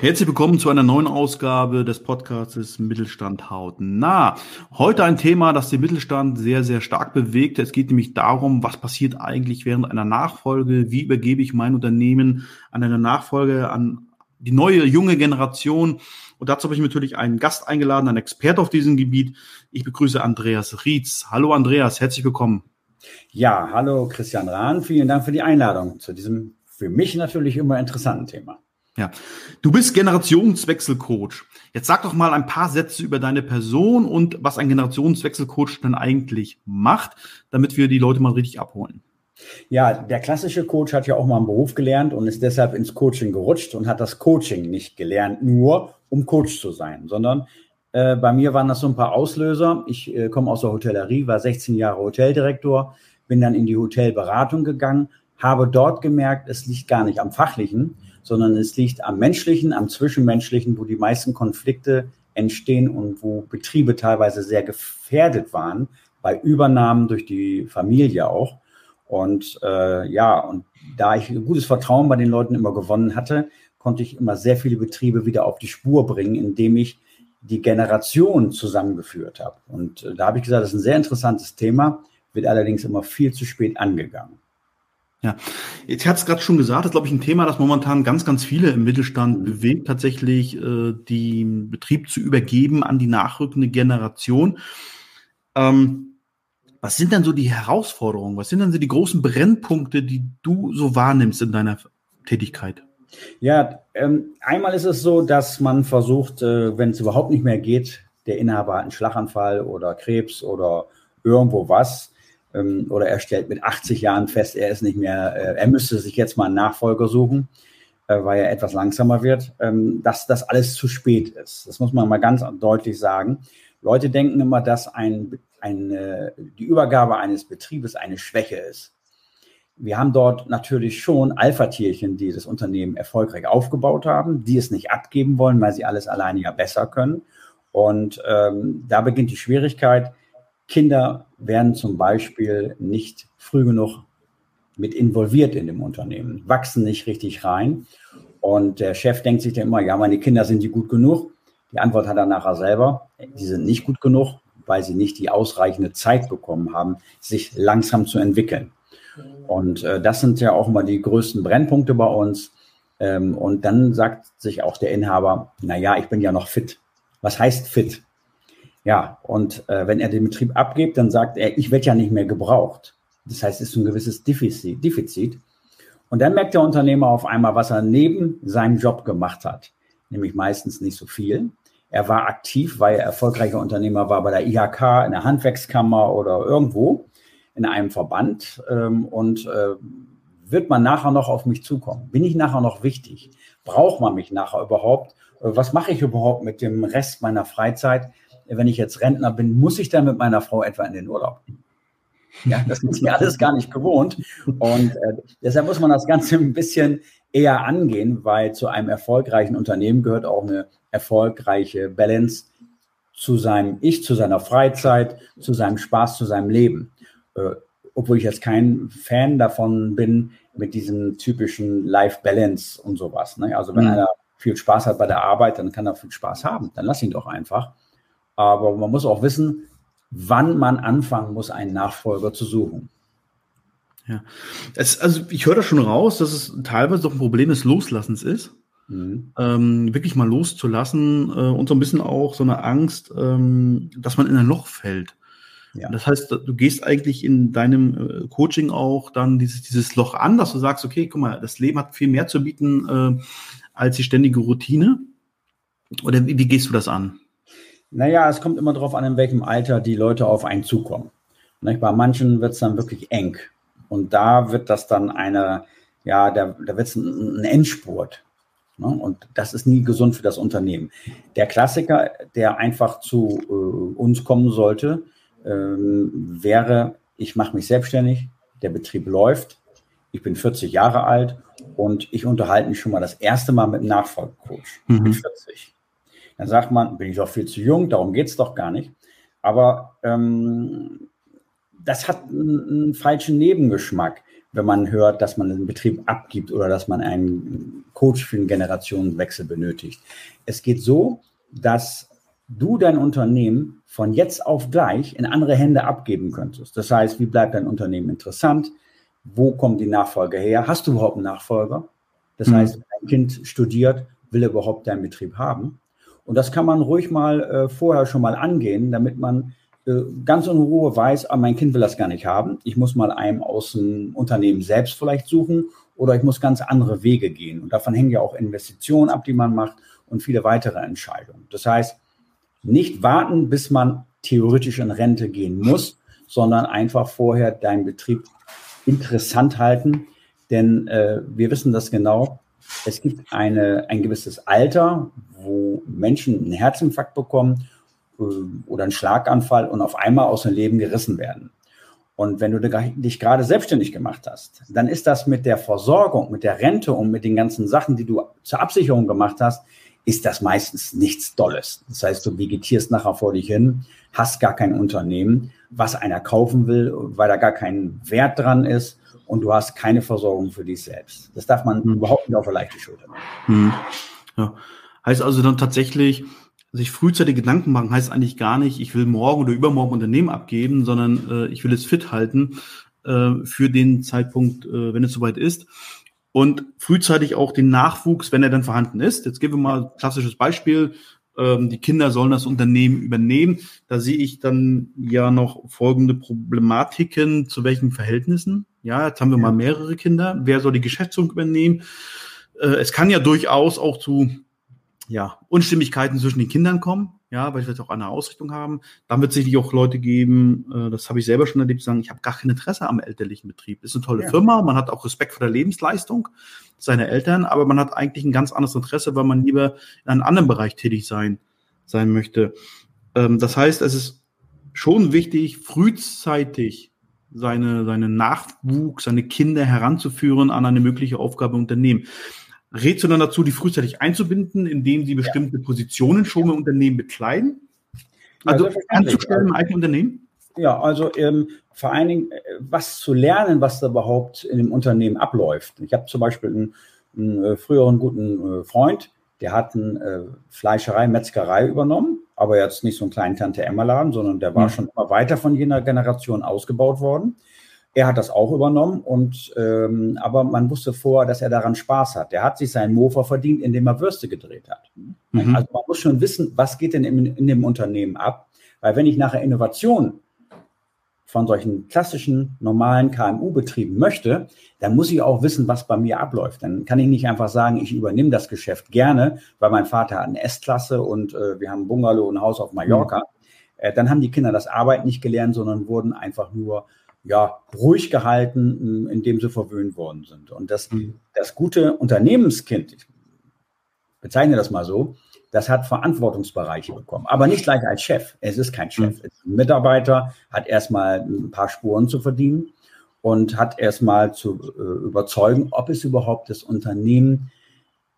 Herzlich willkommen zu einer neuen Ausgabe des Podcasts Mittelstand haut nah. Heute ein Thema, das den Mittelstand sehr, sehr stark bewegt. Es geht nämlich darum, was passiert eigentlich während einer Nachfolge? Wie übergebe ich mein Unternehmen an eine Nachfolge, an die neue, junge Generation? Und dazu habe ich natürlich einen Gast eingeladen, einen Experte auf diesem Gebiet. Ich begrüße Andreas Rietz. Hallo Andreas, herzlich willkommen. Ja, hallo Christian Rahn. Vielen Dank für die Einladung zu diesem für mich natürlich immer interessanten Thema. Ja, du bist Generationswechselcoach. Jetzt sag doch mal ein paar Sätze über deine Person und was ein Generationswechselcoach dann eigentlich macht, damit wir die Leute mal richtig abholen. Ja, der klassische Coach hat ja auch mal einen Beruf gelernt und ist deshalb ins Coaching gerutscht und hat das Coaching nicht gelernt, nur um Coach zu sein, sondern äh, bei mir waren das so ein paar Auslöser. Ich äh, komme aus der Hotellerie, war 16 Jahre Hoteldirektor, bin dann in die Hotelberatung gegangen, habe dort gemerkt, es liegt gar nicht am Fachlichen, sondern es liegt am menschlichen, am zwischenmenschlichen, wo die meisten Konflikte entstehen und wo Betriebe teilweise sehr gefährdet waren, bei Übernahmen durch die Familie auch. Und äh, ja, und da ich gutes Vertrauen bei den Leuten immer gewonnen hatte, konnte ich immer sehr viele Betriebe wieder auf die Spur bringen, indem ich die Generation zusammengeführt habe. Und äh, da habe ich gesagt, das ist ein sehr interessantes Thema, wird allerdings immer viel zu spät angegangen. Ja, jetzt hat es gerade schon gesagt, das ist, glaube ich, ein Thema, das momentan ganz, ganz viele im Mittelstand bewegt, tatsächlich äh, den Betrieb zu übergeben an die nachrückende Generation. Ähm, was sind denn so die Herausforderungen? Was sind denn so die großen Brennpunkte, die du so wahrnimmst in deiner Tätigkeit? Ja, ähm, einmal ist es so, dass man versucht, äh, wenn es überhaupt nicht mehr geht, der Inhaber hat einen Schlaganfall oder Krebs oder irgendwo was, ähm, oder er stellt mit 80 Jahren fest, er ist nicht mehr, äh, er müsste sich jetzt mal einen Nachfolger suchen, äh, weil er etwas langsamer wird, ähm, dass das alles zu spät ist. Das muss man mal ganz deutlich sagen. Leute denken immer, dass ein, ein, äh, die Übergabe eines Betriebes eine Schwäche ist. Wir haben dort natürlich schon Alpha-Tierchen, die das Unternehmen erfolgreich aufgebaut haben, die es nicht abgeben wollen, weil sie alles alleine ja besser können. Und ähm, da beginnt die Schwierigkeit. Kinder werden zum Beispiel nicht früh genug mit involviert in dem Unternehmen, wachsen nicht richtig rein. Und der Chef denkt sich dann immer, ja, meine Kinder sind die gut genug. Die Antwort hat er nachher selber, die sind nicht gut genug, weil sie nicht die ausreichende Zeit bekommen haben, sich langsam zu entwickeln. Und äh, das sind ja auch immer die größten Brennpunkte bei uns. Ähm, und dann sagt sich auch der Inhaber, na ja, ich bin ja noch fit. Was heißt fit? Ja, und äh, wenn er den Betrieb abgibt, dann sagt er, ich werde ja nicht mehr gebraucht. Das heißt, es ist ein gewisses Defizit, Defizit. Und dann merkt der Unternehmer auf einmal, was er neben seinem Job gemacht hat. Nämlich meistens nicht so viel. Er war aktiv, weil er erfolgreicher Unternehmer war bei der IHK, in der Handwerkskammer oder irgendwo in einem Verband. Ähm, und äh, wird man nachher noch auf mich zukommen? Bin ich nachher noch wichtig? Braucht man mich nachher überhaupt? Äh, was mache ich überhaupt mit dem Rest meiner Freizeit? Wenn ich jetzt Rentner bin, muss ich dann mit meiner Frau etwa in den Urlaub? Ja, das sind sie alles gar nicht gewohnt. Und äh, deshalb muss man das Ganze ein bisschen eher angehen, weil zu einem erfolgreichen Unternehmen gehört auch eine erfolgreiche Balance zu seinem Ich, zu seiner Freizeit, zu seinem Spaß, zu seinem Leben. Äh, obwohl ich jetzt kein Fan davon bin, mit diesem typischen Life-Balance und sowas. Ne? Also wenn mhm. einer viel Spaß hat bei der Arbeit, dann kann er viel Spaß haben. Dann lass ihn doch einfach. Aber man muss auch wissen, wann man anfangen muss, einen Nachfolger zu suchen. Ja, es, also ich höre da schon raus, dass es teilweise doch ein Problem des Loslassens ist. Mhm. Ähm, wirklich mal loszulassen äh, und so ein bisschen auch so eine Angst, ähm, dass man in ein Loch fällt. Ja. Das heißt, du gehst eigentlich in deinem äh, Coaching auch dann dieses, dieses Loch an, dass du sagst, okay, guck mal, das Leben hat viel mehr zu bieten äh, als die ständige Routine. Oder wie, wie gehst du das an? Naja, es kommt immer darauf an, in welchem Alter die Leute auf einen zukommen. Bei manchen wird es dann wirklich eng. Und da wird das dann eine, ja, da, da wird es ein, ein Endspurt. Ne? Und das ist nie gesund für das Unternehmen. Der Klassiker, der einfach zu äh, uns kommen sollte, ähm, wäre, ich mache mich selbstständig, der Betrieb läuft, ich bin 40 Jahre alt und ich unterhalte mich schon mal das erste Mal mit einem Nachfolgecoach mhm. mit 40. Dann sagt man, bin ich doch viel zu jung, darum geht es doch gar nicht. Aber ähm, das hat einen, einen, falschen Nebengeschmack, wenn man hört, dass man den Betrieb abgibt oder dass man einen Coach für einen Generationenwechsel benötigt. Es geht so, dass du dein Unternehmen von jetzt auf gleich in andere Hände abgeben könntest. Das heißt, wie bleibt dein Unternehmen interessant? Wo kommen die Nachfolger her? Hast du überhaupt einen Nachfolger? Das mhm. heißt, ein Kind studiert, will er überhaupt deinen Betrieb haben? Und das kann man ruhig mal äh, vorher schon mal angehen, damit man äh, ganz in Ruhe weiß, ah, mein Kind will das gar nicht haben. Ich muss mal einem aus dem Unternehmen selbst vielleicht suchen oder ich muss ganz andere Wege gehen. Und davon hängen ja auch Investitionen ab, die man macht und viele weitere Entscheidungen. Das heißt, nicht warten, bis man theoretisch in Rente gehen muss, sondern einfach vorher deinen Betrieb interessant halten. Denn äh, wir wissen das genau. Es gibt eine, ein gewisses Alter, wo Menschen einen Herzinfarkt bekommen äh, oder einen Schlaganfall und auf einmal aus dem Leben gerissen werden. Und wenn du dich gerade selbstständig gemacht hast, dann ist das mit der Versorgung, mit der Rente und mit den ganzen Sachen, die du zur Absicherung gemacht hast, ist das meistens nichts Dolles. Das heißt, du vegetierst nachher vor dich hin, hast gar kein Unternehmen, was einer kaufen will, weil da gar kein Wert dran ist und du hast keine Versorgung für dich selbst. Das darf man mhm. überhaupt nicht auf eine leichte Schulter nehmen. Mhm. Ja. Heißt also dann tatsächlich, sich frühzeitig Gedanken machen, heißt eigentlich gar nicht, ich will morgen oder übermorgen Unternehmen abgeben, sondern äh, ich will es fit halten äh, für den Zeitpunkt, äh, wenn es soweit ist und frühzeitig auch den Nachwuchs, wenn er dann vorhanden ist. Jetzt geben wir mal ein klassisches Beispiel. Ähm, die Kinder sollen das Unternehmen übernehmen. Da sehe ich dann ja noch folgende Problematiken. Zu welchen Verhältnissen? Ja, jetzt haben wir mal mehrere Kinder. Wer soll die Geschäftsführung übernehmen? Äh, es kann ja durchaus auch zu ja, Unstimmigkeiten zwischen den Kindern kommen ja, weil ich vielleicht auch eine Ausrichtung haben. Dann wird es sicherlich auch Leute geben, äh, das habe ich selber schon erlebt, die sagen, ich habe gar kein Interesse am elterlichen Betrieb. Ist eine tolle ja. Firma, man hat auch Respekt vor der Lebensleistung seiner Eltern, aber man hat eigentlich ein ganz anderes Interesse, weil man lieber in einem anderen Bereich tätig sein, sein möchte. Ähm, das heißt, es ist schon wichtig, frühzeitig seine, seine Nachwuchs, seine Kinder heranzuführen an eine mögliche Aufgabe im Unternehmen. Rätst du dann dazu, die frühzeitig einzubinden, indem sie bestimmte ja. Positionen schon im Unternehmen bekleiden? Also ja, anzustellen im eigenen Unternehmen? Ja, also ähm, vor allen Dingen, äh, was zu lernen, was da überhaupt in dem Unternehmen abläuft. Ich habe zum Beispiel einen, einen äh, früheren guten äh, Freund, der hat eine Fleischerei, Metzgerei übernommen, aber jetzt nicht so einen kleinen Tante-Emma-Laden, sondern der war mhm. schon immer weiter von jener Generation ausgebaut worden. Er hat das auch übernommen und ähm, aber man wusste vorher, dass er daran Spaß hat. Er hat sich seinen Mofa verdient, indem er Würste gedreht hat. Mhm. Also man muss schon wissen, was geht denn in, in dem Unternehmen ab, weil wenn ich nachher Innovation von solchen klassischen, normalen KMU-Betrieben möchte, dann muss ich auch wissen, was bei mir abläuft. Dann kann ich nicht einfach sagen, ich übernehme das Geschäft gerne, weil mein Vater hat eine S-Klasse und äh, wir haben ein Bungalow und ein Haus auf Mallorca. Mhm. Äh, dann haben die Kinder das Arbeiten nicht gelernt, sondern wurden einfach nur ja, ruhig gehalten, indem sie verwöhnt worden sind. Und das, mhm. das gute Unternehmenskind, ich bezeichne das mal so, das hat Verantwortungsbereiche bekommen, aber nicht gleich als Chef. Es ist kein Chef. Mhm. Ein Mitarbeiter hat erstmal ein paar Spuren zu verdienen und hat erstmal zu äh, überzeugen, ob es überhaupt das Unternehmen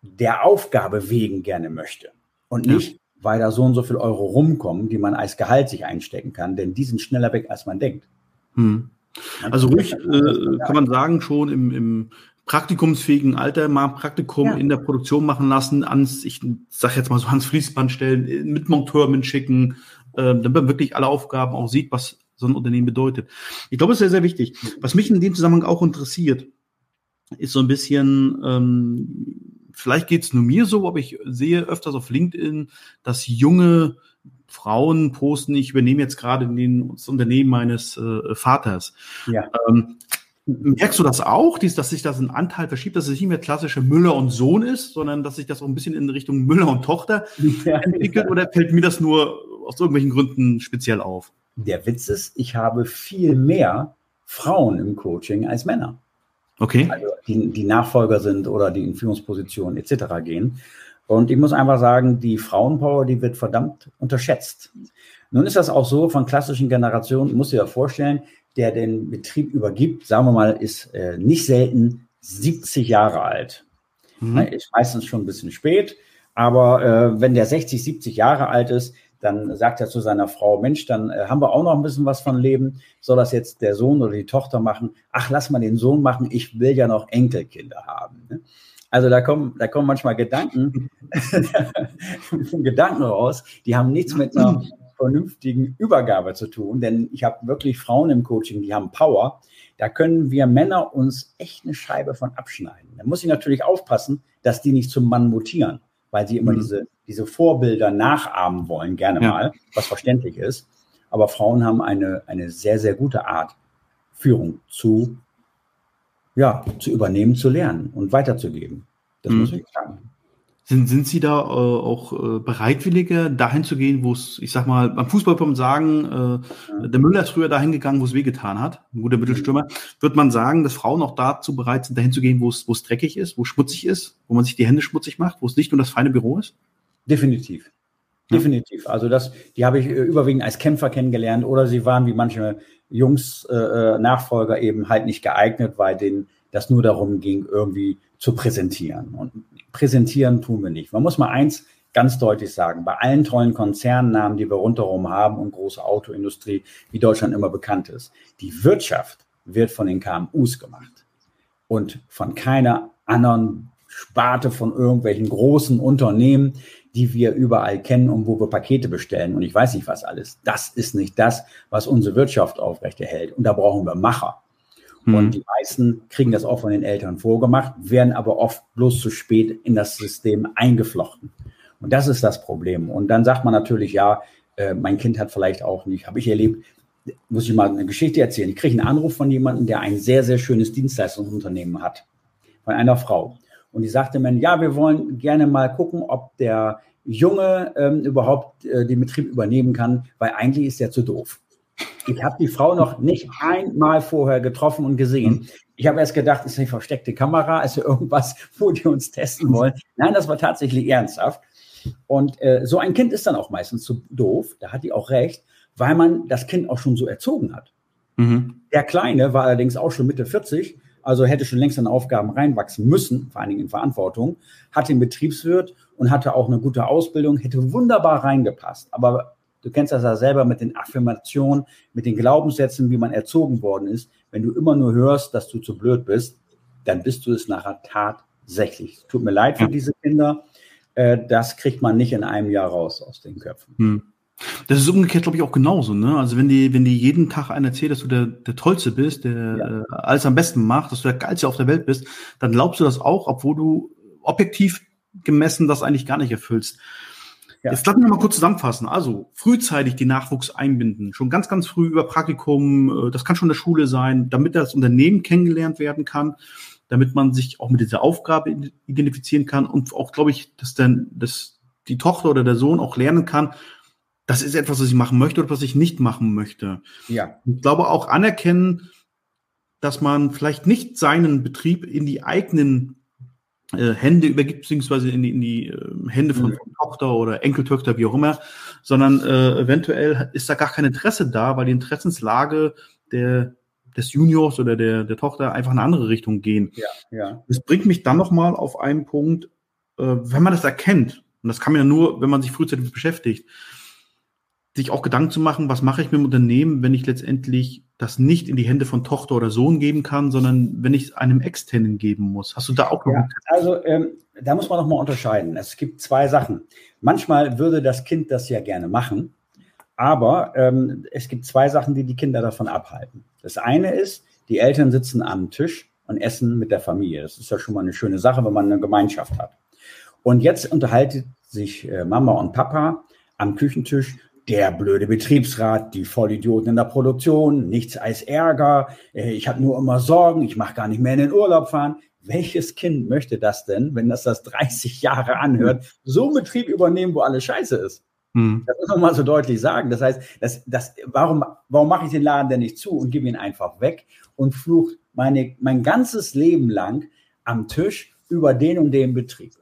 der Aufgabe wegen gerne möchte und nicht, ja. weil da so und so viel Euro rumkommen, die man als Gehalt sich einstecken kann, denn die sind schneller weg, als man denkt. Hm. Also ruhig äh, kann man sagen, schon im, im praktikumsfähigen Alter mal Praktikum ja. in der Produktion machen lassen, ans, ich sag jetzt mal so ans Fließband stellen, mit Monteur mitschicken, äh, damit man wirklich alle Aufgaben auch sieht, was so ein Unternehmen bedeutet. Ich glaube, es ist sehr, sehr wichtig. Was mich in dem Zusammenhang auch interessiert, ist so ein bisschen, ähm, vielleicht geht es nur mir so, aber ich sehe öfters auf LinkedIn, dass junge Frauen posten, ich übernehme jetzt gerade das Unternehmen meines äh, Vaters. Ja. Ähm, merkst du das auch, dies, dass sich das ein Anteil verschiebt, dass es nicht mehr klassische Müller und Sohn ist, sondern dass sich das auch ein bisschen in Richtung Müller und Tochter ja. entwickelt? Oder fällt mir das nur aus irgendwelchen Gründen speziell auf? Der Witz ist, ich habe viel mehr Frauen im Coaching als Männer. Okay. Also die, die Nachfolger sind oder die in Führungspositionen etc. gehen. Und ich muss einfach sagen, die Frauenpower, die wird verdammt unterschätzt. Nun ist das auch so von klassischen Generationen, muss ich dir vorstellen, der den Betrieb übergibt, sagen wir mal, ist äh, nicht selten 70 Jahre alt. Mhm. Ist meistens schon ein bisschen spät, aber äh, wenn der 60, 70 Jahre alt ist, dann sagt er zu seiner Frau, Mensch, dann äh, haben wir auch noch ein bisschen was von Leben. Soll das jetzt der Sohn oder die Tochter machen? Ach, lass mal den Sohn machen, ich will ja noch Enkelkinder haben. Ne? Also da kommen, da kommen manchmal Gedanken, Gedanken raus, die haben nichts mit einer vernünftigen Übergabe zu tun, denn ich habe wirklich Frauen im Coaching, die haben Power. Da können wir Männer uns echt eine Scheibe von abschneiden. Da muss ich natürlich aufpassen, dass die nicht zum Mann mutieren, weil sie immer mhm. diese diese Vorbilder nachahmen wollen, gerne ja. mal, was verständlich ist. Aber Frauen haben eine, eine sehr, sehr gute Art, Führung zu, ja, zu übernehmen, zu lernen und weiterzugeben. Das mhm. muss ich sagen. Sind, sind Sie da äh, auch äh, bereitwilliger, dahin zu gehen, wo es, ich sag mal, beim Fußball kann man sagen, äh, der Müller ist früher dahin gegangen, wo es wehgetan hat, ein guter Mittelstürmer. Wird man sagen, dass Frauen auch dazu bereit sind, dahin zu gehen, wo es, wo es dreckig ist, wo es schmutzig ist, wo man sich die Hände schmutzig macht, wo es nicht nur das feine Büro ist? Definitiv. Definitiv. Also das, die habe ich äh, überwiegend als Kämpfer kennengelernt oder sie waren wie manche Jungs äh, äh, Nachfolger eben halt nicht geeignet, weil denen das nur darum ging, irgendwie zu präsentieren. Und präsentieren tun wir nicht. Man muss mal eins ganz deutlich sagen, bei allen tollen Konzernnamen, die wir rundherum haben und große Autoindustrie, wie Deutschland immer bekannt ist, die Wirtschaft wird von den KMUs gemacht und von keiner anderen Sparte von irgendwelchen großen Unternehmen, die wir überall kennen und wo wir Pakete bestellen und ich weiß nicht was alles. Das ist nicht das, was unsere Wirtschaft aufrechterhält. Und da brauchen wir Macher. Mhm. Und die meisten kriegen das auch von den Eltern vorgemacht, werden aber oft bloß zu spät in das System eingeflochten. Und das ist das Problem. Und dann sagt man natürlich, ja, äh, mein Kind hat vielleicht auch nicht, habe ich erlebt, muss ich mal eine Geschichte erzählen. Ich kriege einen Anruf von jemandem, der ein sehr, sehr schönes Dienstleistungsunternehmen hat. Von einer Frau. Und die sagte mir, ja, wir wollen gerne mal gucken, ob der Junge ähm, überhaupt äh, den Betrieb übernehmen kann, weil eigentlich ist er zu doof. Ich habe die Frau noch nicht einmal vorher getroffen und gesehen. Ich habe erst gedacht, ist eine versteckte Kamera, ist ja irgendwas, wo die uns testen wollen. Nein, das war tatsächlich ernsthaft. Und äh, so ein Kind ist dann auch meistens zu doof, da hat die auch recht, weil man das Kind auch schon so erzogen hat. Mhm. Der Kleine war allerdings auch schon Mitte 40 also hätte schon längst in Aufgaben reinwachsen müssen, vor allen Dingen in Verantwortung, hat den Betriebswirt und hatte auch eine gute Ausbildung, hätte wunderbar reingepasst. Aber du kennst das ja selber mit den Affirmationen, mit den Glaubenssätzen, wie man erzogen worden ist. Wenn du immer nur hörst, dass du zu blöd bist, dann bist du es nachher tatsächlich. Tut mir leid für diese Kinder. Äh, das kriegt man nicht in einem Jahr raus aus den Köpfen. Hm. Das ist umgekehrt, glaube ich, auch genauso. Ne? Also wenn die, wenn die jeden Tag einen erzählt, dass du der, der Tollste bist, der ja. äh, alles am besten macht, dass du der Geilste auf der Welt bist, dann glaubst du das auch, obwohl du objektiv gemessen das eigentlich gar nicht erfüllst. Ja. Jetzt lass mich mal kurz zusammenfassen. Also frühzeitig die Nachwuchs einbinden, schon ganz, ganz früh über Praktikum, äh, das kann schon in der Schule sein, damit das Unternehmen kennengelernt werden kann, damit man sich auch mit dieser Aufgabe identifizieren kann und auch, glaube ich, dass dann dass die Tochter oder der Sohn auch lernen kann, das ist etwas, was ich machen möchte oder was ich nicht machen möchte. Ja. Ich glaube auch anerkennen, dass man vielleicht nicht seinen Betrieb in die eigenen äh, Hände übergibt, beziehungsweise in die, in die äh, Hände von, mhm. von, Tochter oder Enkeltöchter, wie auch immer, sondern äh, eventuell ist da gar kein Interesse da, weil die Interessenslage der, des Juniors oder der, der Tochter einfach in eine andere Richtung gehen. Ja, ja. Das bringt mich dann nochmal auf einen Punkt, äh, wenn man das erkennt, und das kann man ja nur, wenn man sich frühzeitig beschäftigt, sich auch Gedanken zu machen, was mache ich mit dem Unternehmen, wenn ich letztendlich das nicht in die Hände von Tochter oder Sohn geben kann, sondern wenn ich es einem Externen geben muss. Hast du da auch noch? Ja, also ähm, da muss man noch mal unterscheiden. Es gibt zwei Sachen. Manchmal würde das Kind das ja gerne machen, aber ähm, es gibt zwei Sachen, die die Kinder davon abhalten. Das eine ist, die Eltern sitzen am Tisch und essen mit der Familie. Das ist ja schon mal eine schöne Sache, wenn man eine Gemeinschaft hat. Und jetzt unterhalten sich äh, Mama und Papa am Küchentisch der blöde Betriebsrat, die Vollidioten in der Produktion, nichts als Ärger, äh, ich habe nur immer Sorgen, ich mache gar nicht mehr in den Urlaub fahren. Welches Kind möchte das denn, wenn das das 30 Jahre anhört, so einen Betrieb übernehmen, wo alles scheiße ist? Hm. Das muss man mal so deutlich sagen. Das heißt, das, das, warum, warum mache ich den Laden denn nicht zu und gebe ihn einfach weg und flucht meine, mein ganzes Leben lang am Tisch über den und den Betrieb.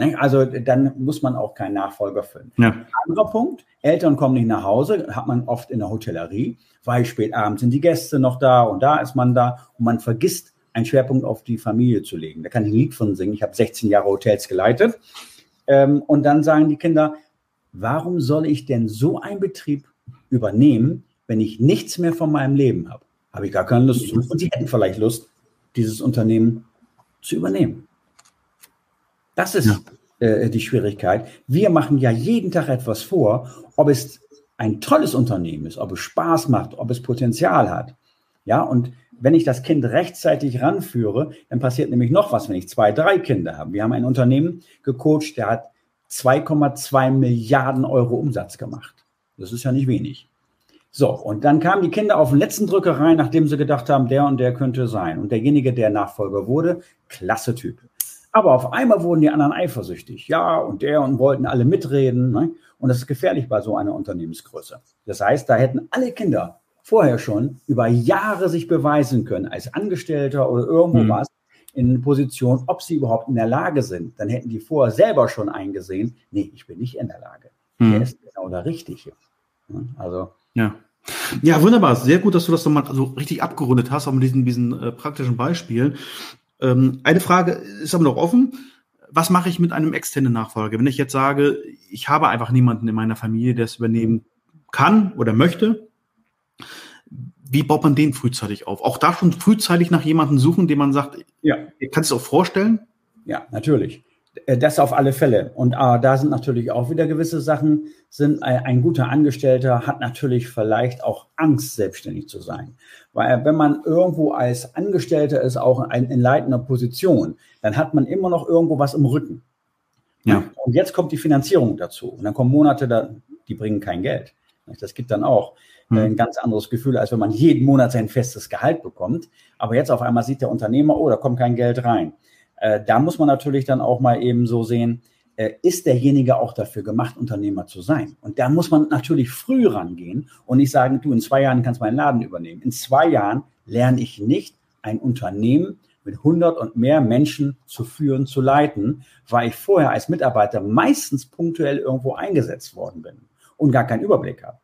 Ne? Also dann muss man auch keinen Nachfolger finden. Ja. Anderer Punkt, Eltern kommen nicht nach Hause, hat man oft in der Hotellerie, weil spät abends sind die Gäste noch da und da ist man da und man vergisst, einen Schwerpunkt auf die Familie zu legen. Da kann ich ein Lied von singen. Ich habe 16 Jahre Hotels geleitet. Ähm, und dann sagen die Kinder, warum soll ich denn so einen Betrieb übernehmen, wenn ich nichts mehr von meinem Leben habe? Habe ich gar keine Lust zu. Und sie hätten vielleicht Lust, dieses Unternehmen zu übernehmen. Das ist ja. äh, die Schwierigkeit. Wir machen ja jeden Tag etwas vor, ob es ein tolles Unternehmen ist, ob es Spaß macht, ob es Potenzial hat. Ja, und wenn ich das Kind rechtzeitig ranführe, dann passiert nämlich noch was, wenn ich zwei, drei Kinder habe. Wir haben ein Unternehmen gecoacht, der hat 2,2 Milliarden Euro Umsatz gemacht. Das ist ja nicht wenig. So, und dann kamen die Kinder auf den letzten Drücker rein, nachdem sie gedacht haben, der und der könnte sein. Und derjenige, der Nachfolger wurde, klasse Typ. Aber auf einmal wurden die anderen eifersüchtig. Ja, und der und wollten alle mitreden. Ne? Und das ist gefährlich bei so einer Unternehmensgröße. Das heißt, da hätten alle Kinder vorher schon über Jahre sich beweisen können, als Angestellter oder irgendwo mhm. was, in Position, ob sie überhaupt in der Lage sind. Dann hätten die vorher selber schon eingesehen, nee, ich bin nicht in der Lage. Mhm. Der ist genau der Richtige. Also. Ja. Ja, wunderbar. Sehr gut, dass du das nochmal so richtig abgerundet hast, auch mit diesen, diesen äh, praktischen Beispielen. Ähm, eine Frage ist aber noch offen. Was mache ich mit einem externen Nachfolger? Wenn ich jetzt sage, ich habe einfach niemanden in meiner Familie, der es übernehmen kann oder möchte, wie baut man den frühzeitig auf? Auch da schon frühzeitig nach jemandem suchen, dem man sagt, ja. kannst du auch vorstellen? Ja, natürlich. Äh, das auf alle Fälle. Und äh, da sind natürlich auch wieder gewisse Sachen, sind ein, ein, guter Angestellter hat natürlich vielleicht auch Angst, selbstständig zu sein. Weil wenn man irgendwo als Angestellter ist, auch in, in leitender Position, dann hat man immer noch irgendwo was im Rücken. Ja. Und jetzt kommt die Finanzierung dazu. Und dann kommen Monate, da, die bringen kein Geld. Das gibt dann auch hm. ein ganz anderes Gefühl, als wenn man jeden Monat sein festes Gehalt bekommt. Aber jetzt auf einmal sieht der Unternehmer, oh, da kommt kein Geld rein. Äh, da muss man natürlich dann auch mal eben so sehen, äh, ist derjenige auch dafür gemacht, Unternehmer zu sein? Und da muss man natürlich früh rangehen und nicht sagen, du, in zwei Jahren kannst meinen Laden übernehmen. In zwei Jahren lerne ich nicht ein Unternehmen mit 100 und mehr Menschen zu führen, zu leiten, weil ich vorher als Mitarbeiter meistens punktuell irgendwo eingesetzt worden bin und gar keinen Überblick habe.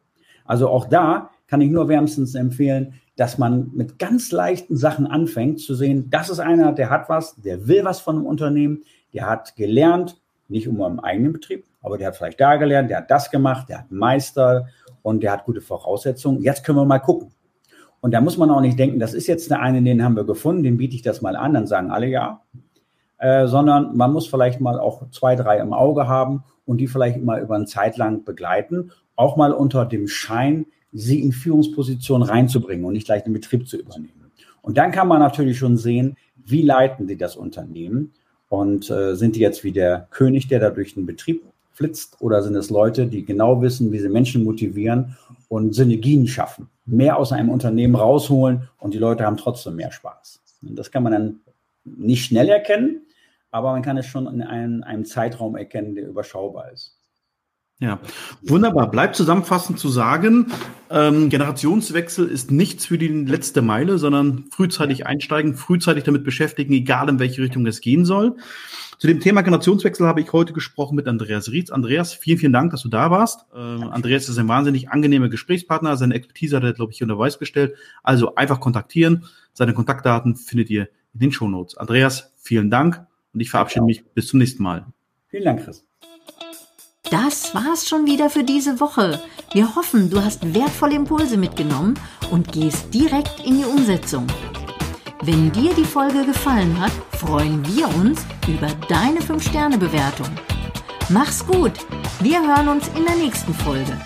Also auch da kann ich nur wärmstens empfehlen, dass man mit ganz leichten Sachen anfängt zu sehen, das ist einer, der hat was, der will was von einem Unternehmen, der hat gelernt, nicht um einen eigenen Betrieb, aber der hat vielleicht da gelernt, der hat das gemacht, der hat Meister und der hat gute Voraussetzungen. Jetzt können wir mal gucken. Und da muss man auch nicht denken, das ist jetzt der eine, den haben wir gefunden, den biete ich das mal an, dann sagen alle ja. Äh, sondern man muss vielleicht mal auch zwei, drei im Auge haben und die vielleicht mal über eine Zeit lang begleiten auch mal unter dem Schein, sie in Führungsposition reinzubringen und nicht gleich den Betrieb zu übernehmen. Und dann kann man natürlich schon sehen, wie leiten die das Unternehmen und äh, sind die jetzt wie der König, der da durch den Betrieb flitzt oder sind es Leute, die genau wissen, wie sie Menschen motivieren und Synergien schaffen, mehr aus einem Unternehmen rausholen und die Leute haben trotzdem mehr Spaß. Und das kann man dann nicht schnell erkennen, aber man kann es schon in einem, einem Zeitraum erkennen, der überschaubar ist. Ja, wunderbar. Bleibt zusammenfassend zu sagen, ähm, Generationswechsel ist nichts für die letzte Meile, sondern frühzeitig einsteigen, frühzeitig damit beschäftigen, egal in welche Richtung es gehen soll. Zu dem Thema Generationswechsel habe ich heute gesprochen mit Andreas Rietz. Andreas, vielen, vielen Dank, dass du da warst. Ähm, Andreas ist ein wahnsinnig angenehmer Gesprächspartner. Seine Expertise hat er, glaube ich, unter Weiß gestellt. Also einfach kontaktieren. Seine Kontaktdaten findet ihr in den Shownotes. Andreas, vielen Dank und ich verabschiede mich bis zum nächsten Mal. Vielen Dank, Chris. Das war's schon wieder für diese Woche. Wir hoffen, du hast wertvolle Impulse mitgenommen und gehst direkt in die Umsetzung. Wenn dir die Folge gefallen hat, freuen wir uns über deine 5-Sterne-Bewertung. Mach's gut. Wir hören uns in der nächsten Folge.